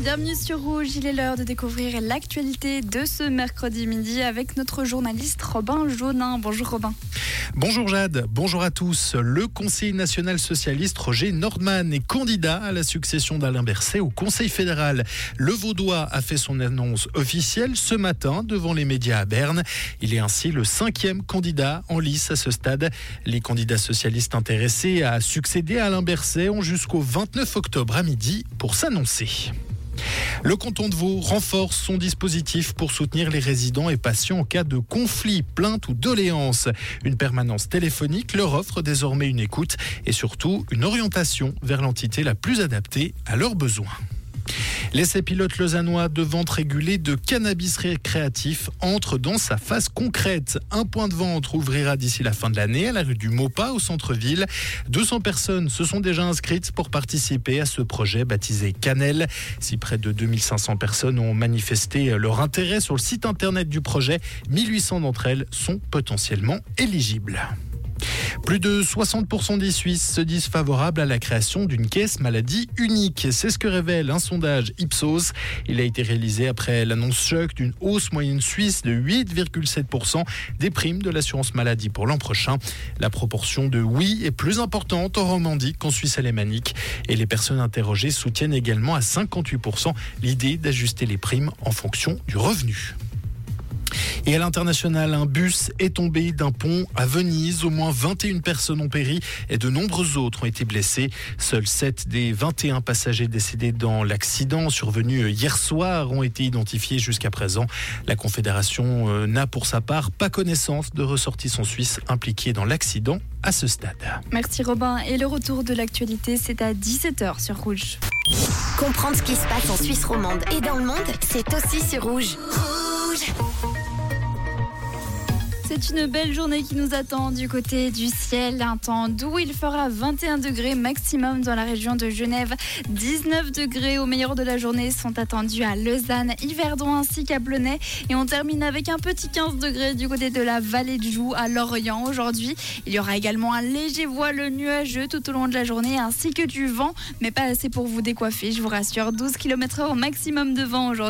Bienvenue sur Rouge, il est l'heure de découvrir l'actualité de ce mercredi midi avec notre journaliste Robin Jaunin. Bonjour Robin. Bonjour Jade, bonjour à tous. Le Conseil national socialiste Roger Nordman est candidat à la succession d'Alain Berset au Conseil fédéral. Le Vaudois a fait son annonce officielle ce matin devant les médias à Berne. Il est ainsi le cinquième candidat en lice à ce stade. Les candidats socialistes intéressés à succéder à Alain Berset ont jusqu'au 29 octobre à midi pour s'annoncer. Le canton de Vaud renforce son dispositif pour soutenir les résidents et patients en cas de conflit, plainte ou doléance. Une permanence téléphonique leur offre désormais une écoute et surtout une orientation vers l'entité la plus adaptée à leurs besoins. L'essai pilote lausannois de vente régulée de cannabis récréatif entre dans sa phase concrète. Un point de vente ouvrira d'ici la fin de l'année à la rue du Maupas au centre-ville. 200 personnes se sont déjà inscrites pour participer à ce projet baptisé Canel. Si près de 2500 personnes ont manifesté leur intérêt sur le site internet du projet, 1800 d'entre elles sont potentiellement éligibles. Plus de 60% des Suisses se disent favorables à la création d'une caisse maladie unique. C'est ce que révèle un sondage Ipsos. Il a été réalisé après l'annonce choc d'une hausse moyenne suisse de 8,7% des primes de l'assurance maladie pour l'an prochain. La proportion de oui est plus importante en Romandie qu'en Suisse alémanique. Et les personnes interrogées soutiennent également à 58% l'idée d'ajuster les primes en fonction du revenu. Et à l'international, un bus est tombé d'un pont à Venise. Au moins 21 personnes ont péri et de nombreux autres ont été blessés. Seuls 7 des 21 passagers décédés dans l'accident survenu hier soir ont été identifiés jusqu'à présent. La Confédération euh, n'a pour sa part pas connaissance de ressortissants suisses impliqués dans l'accident à ce stade. Merci Robin. Et le retour de l'actualité, c'est à 17h sur Rouge. Comprendre ce qui se passe en Suisse romande et dans le monde, c'est aussi sur Rouge. Rouge c'est une belle journée qui nous attend du côté du ciel. Un temps doux, il fera 21 degrés maximum dans la région de Genève. 19 degrés au meilleur de la journée sont attendus à Lausanne, Yverdon ainsi qu'à Blenay. Et on termine avec un petit 15 degrés du côté de la vallée de Joux à Lorient aujourd'hui. Il y aura également un léger voile nuageux tout au long de la journée ainsi que du vent, mais pas assez pour vous décoiffer, je vous rassure. 12 km/h maximum de vent aujourd'hui.